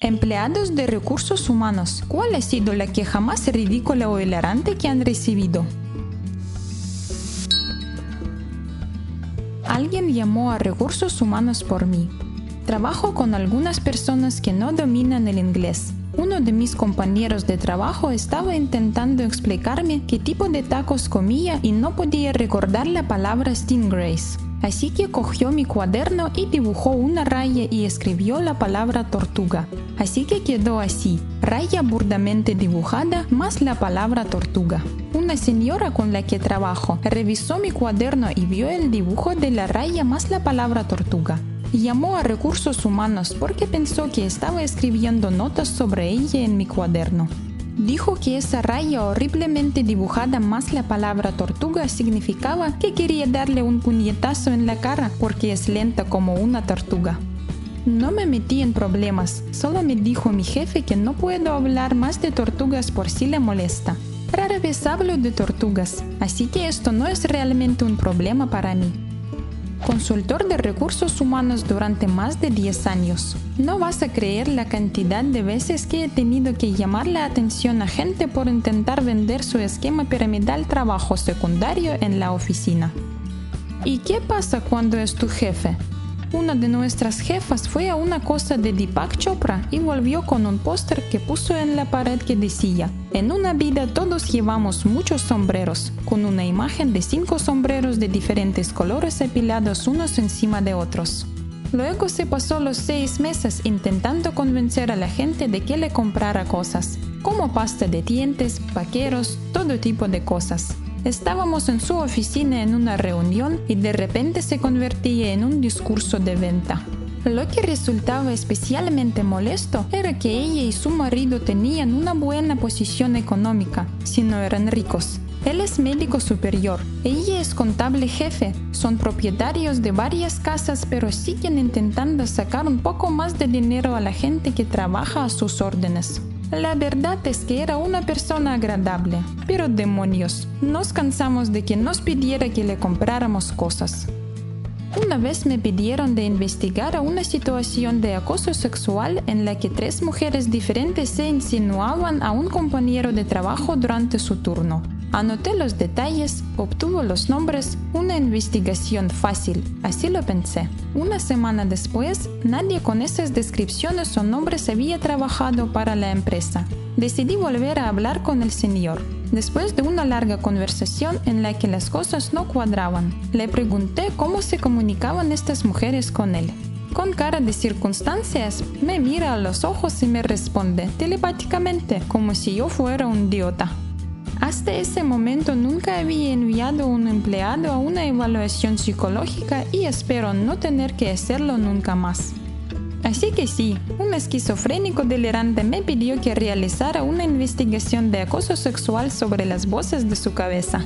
Empleados de recursos humanos, ¿cuál ha sido la queja más ridícula o hilarante que han recibido? Alguien llamó a recursos humanos por mí. Trabajo con algunas personas que no dominan el inglés. Uno de mis compañeros de trabajo estaba intentando explicarme qué tipo de tacos comía y no podía recordar la palabra stingrays. Así que cogió mi cuaderno y dibujó una raya y escribió la palabra tortuga. Así que quedó así, raya burdamente dibujada más la palabra tortuga. Una señora con la que trabajo revisó mi cuaderno y vio el dibujo de la raya más la palabra tortuga. Llamó a recursos humanos porque pensó que estaba escribiendo notas sobre ella en mi cuaderno. Dijo que esa raya horriblemente dibujada más la palabra tortuga significaba que quería darle un puñetazo en la cara porque es lenta como una tortuga. No me metí en problemas, solo me dijo mi jefe que no puedo hablar más de tortugas por si le molesta. Rara vez hablo de tortugas, así que esto no es realmente un problema para mí consultor de recursos humanos durante más de 10 años. No vas a creer la cantidad de veces que he tenido que llamar la atención a gente por intentar vender su esquema piramidal trabajo secundario en la oficina. ¿Y qué pasa cuando es tu jefe? Una de nuestras jefas fue a una cosa de Deepak Chopra y volvió con un póster que puso en la pared que decía, en una vida todos llevamos muchos sombreros, con una imagen de cinco sombreros de diferentes colores apilados unos encima de otros. Luego se pasó los seis meses intentando convencer a la gente de que le comprara cosas, como pasta de dientes, vaqueros, todo tipo de cosas. Estábamos en su oficina en una reunión y de repente se convertía en un discurso de venta. Lo que resultaba especialmente molesto era que ella y su marido tenían una buena posición económica, si no eran ricos. Él es médico superior, ella es contable jefe, son propietarios de varias casas pero siguen intentando sacar un poco más de dinero a la gente que trabaja a sus órdenes. La verdad es que era una persona agradable, pero demonios, nos cansamos de que nos pidiera que le compráramos cosas. Una vez me pidieron de investigar una situación de acoso sexual en la que tres mujeres diferentes se insinuaban a un compañero de trabajo durante su turno. Anoté los detalles, obtuvo los nombres, una investigación fácil, así lo pensé. Una semana después, nadie con esas descripciones o nombres había trabajado para la empresa. Decidí volver a hablar con el señor. Después de una larga conversación en la que las cosas no cuadraban, le pregunté cómo se comunicaban estas mujeres con él. Con cara de circunstancias, me mira a los ojos y me responde telepáticamente, como si yo fuera un idiota. Hasta ese momento nunca había enviado un empleado a una evaluación psicológica y espero no tener que hacerlo nunca más. Así que sí, un esquizofrénico delirante me pidió que realizara una investigación de acoso sexual sobre las voces de su cabeza.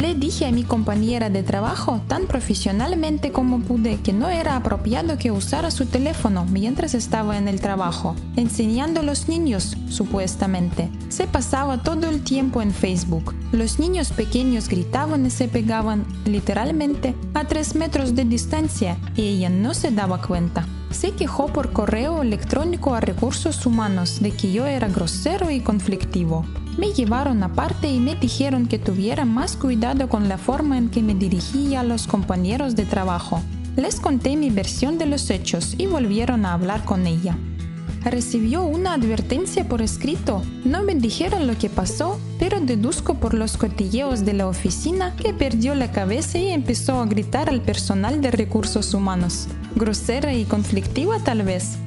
Le dije a mi compañera de trabajo tan profesionalmente como pude que no era apropiado que usara su teléfono mientras estaba en el trabajo, enseñando a los niños, supuestamente. Se pasaba todo el tiempo en Facebook. Los niños pequeños gritaban y se pegaban, literalmente, a tres metros de distancia y ella no se daba cuenta. Se quejó por correo electrónico a recursos humanos de que yo era grosero y conflictivo. Me llevaron aparte y me dijeron que tuviera más cuidado con la forma en que me dirigía a los compañeros de trabajo. Les conté mi versión de los hechos y volvieron a hablar con ella. Recibió una advertencia por escrito. No me dijeron lo que pasó, pero deduzco por los cotilleos de la oficina que perdió la cabeza y empezó a gritar al personal de recursos humanos. Grosera y conflictiva tal vez.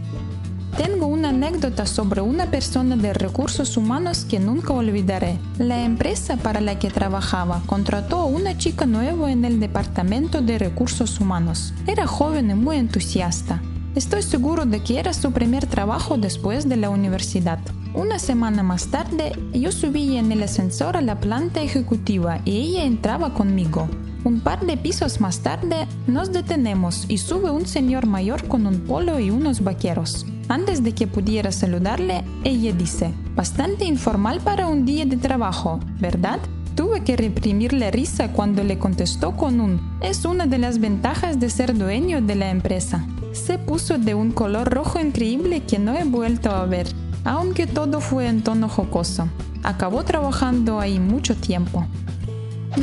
Una anécdota sobre una persona de recursos humanos que nunca olvidaré. La empresa para la que trabajaba contrató a una chica nueva en el departamento de recursos humanos. Era joven y muy entusiasta. Estoy seguro de que era su primer trabajo después de la universidad. Una semana más tarde, yo subí en el ascensor a la planta ejecutiva y ella entraba conmigo. Un par de pisos más tarde, nos detenemos y sube un señor mayor con un polo y unos vaqueros. Antes de que pudiera saludarle, ella dice, bastante informal para un día de trabajo, ¿verdad? Tuve que reprimir la risa cuando le contestó con un, es una de las ventajas de ser dueño de la empresa. Se puso de un color rojo increíble que no he vuelto a ver, aunque todo fue en tono jocoso. Acabó trabajando ahí mucho tiempo.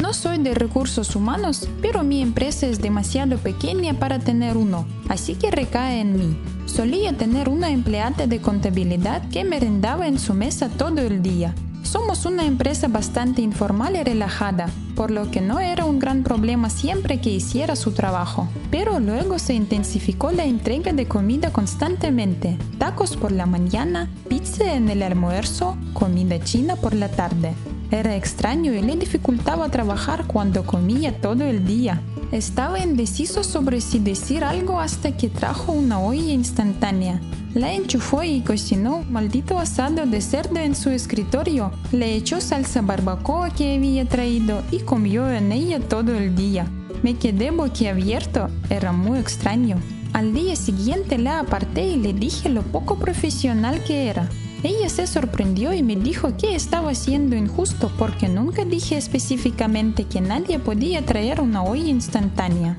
No soy de recursos humanos, pero mi empresa es demasiado pequeña para tener uno, así que recae en mí. Solía tener una empleada de contabilidad que merendaba en su mesa todo el día. Somos una empresa bastante informal y relajada, por lo que no era un gran problema siempre que hiciera su trabajo. Pero luego se intensificó la entrega de comida constantemente, tacos por la mañana, pizza en el almuerzo, comida china por la tarde. Era extraño y le dificultaba trabajar cuando comía todo el día. Estaba indeciso sobre si decir algo hasta que trajo una olla instantánea. La enchufó y cocinó maldito asado de cerdo en su escritorio. Le echó salsa barbacoa que había traído y comió en ella todo el día. Me quedé boquiabierto, era muy extraño. Al día siguiente la aparté y le dije lo poco profesional que era. Ella se sorprendió y me dijo que estaba siendo injusto porque nunca dije específicamente que nadie podía traer una olla instantánea.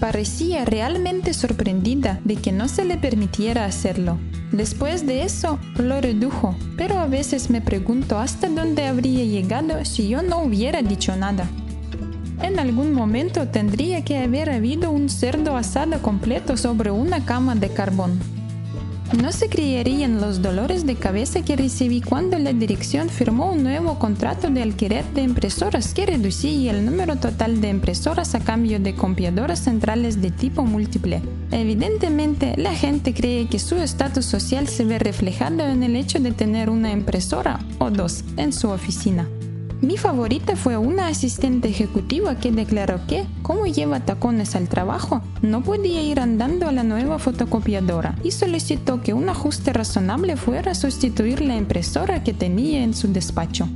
Parecía realmente sorprendida de que no se le permitiera hacerlo. Después de eso, lo redujo, pero a veces me pregunto hasta dónde habría llegado si yo no hubiera dicho nada. En algún momento tendría que haber habido un cerdo asado completo sobre una cama de carbón. No se creerían los dolores de cabeza que recibí cuando la dirección firmó un nuevo contrato de alquiler de impresoras que reducía el número total de impresoras a cambio de copiadoras centrales de tipo múltiple. Evidentemente, la gente cree que su estatus social se ve reflejado en el hecho de tener una impresora o dos en su oficina. Mi favorita fue una asistente ejecutiva que declaró que, como lleva tacones al trabajo, no podía ir andando a la nueva fotocopiadora y solicitó que un ajuste razonable fuera sustituir la impresora que tenía en su despacho.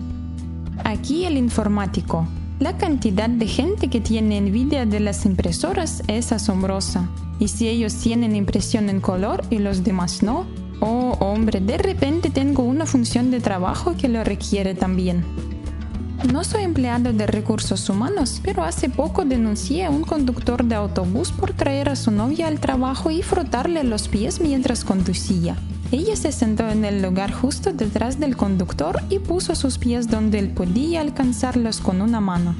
Aquí el informático. La cantidad de gente que tiene envidia de las impresoras es asombrosa. Y si ellos tienen impresión en color y los demás no, oh hombre, de repente tengo una función de trabajo que lo requiere también. No soy empleado de recursos humanos, pero hace poco denuncié a un conductor de autobús por traer a su novia al trabajo y frotarle los pies mientras conducía. Ella se sentó en el lugar justo detrás del conductor y puso sus pies donde él podía alcanzarlos con una mano.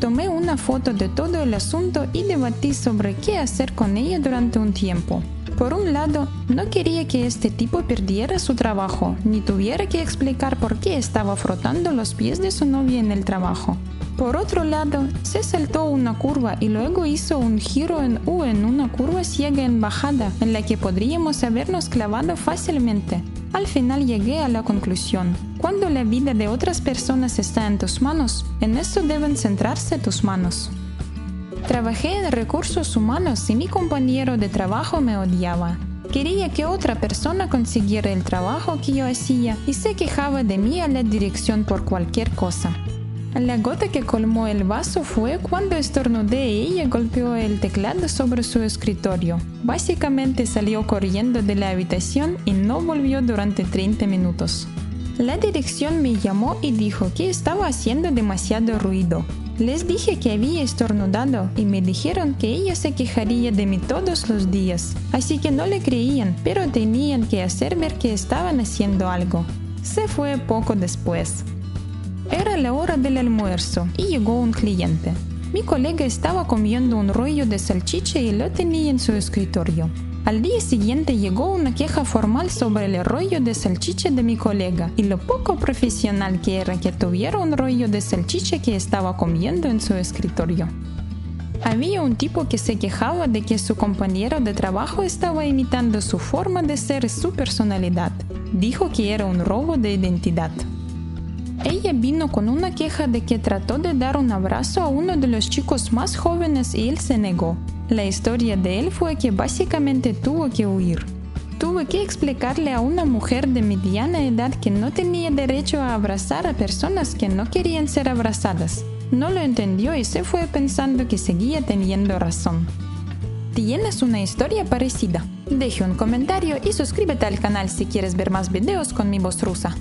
Tomé una foto de todo el asunto y debatí sobre qué hacer con ella durante un tiempo. Por un lado, no quería que este tipo perdiera su trabajo, ni tuviera que explicar por qué estaba frotando los pies de su novia en el trabajo. Por otro lado, se saltó una curva y luego hizo un giro en U en una curva ciega en bajada, en la que podríamos habernos clavado fácilmente. Al final llegué a la conclusión, cuando la vida de otras personas está en tus manos, en eso deben centrarse tus manos. Trabajé en recursos humanos y mi compañero de trabajo me odiaba. Quería que otra persona consiguiera el trabajo que yo hacía y se quejaba de mí a la dirección por cualquier cosa. La gota que colmó el vaso fue cuando estornudé y ella golpeó el teclado sobre su escritorio. Básicamente salió corriendo de la habitación y no volvió durante 30 minutos. La dirección me llamó y dijo que estaba haciendo demasiado ruido. Les dije que había estornudado y me dijeron que ella se quejaría de mí todos los días, así que no le creían, pero tenían que hacer ver que estaban haciendo algo. Se fue poco después. Era la hora del almuerzo y llegó un cliente. Mi colega estaba comiendo un rollo de salchicha y lo tenía en su escritorio. Al día siguiente llegó una queja formal sobre el rollo de salchicha de mi colega y lo poco profesional que era que tuviera un rollo de salchicha que estaba comiendo en su escritorio. Había un tipo que se quejaba de que su compañero de trabajo estaba imitando su forma de ser y su personalidad. Dijo que era un robo de identidad. Ella vino con una queja de que trató de dar un abrazo a uno de los chicos más jóvenes y él se negó. La historia de él fue que básicamente tuvo que huir. Tuve que explicarle a una mujer de mediana edad que no tenía derecho a abrazar a personas que no querían ser abrazadas. No lo entendió y se fue pensando que seguía teniendo razón. ¿Tienes una historia parecida? Deje un comentario y suscríbete al canal si quieres ver más videos con mi voz rusa.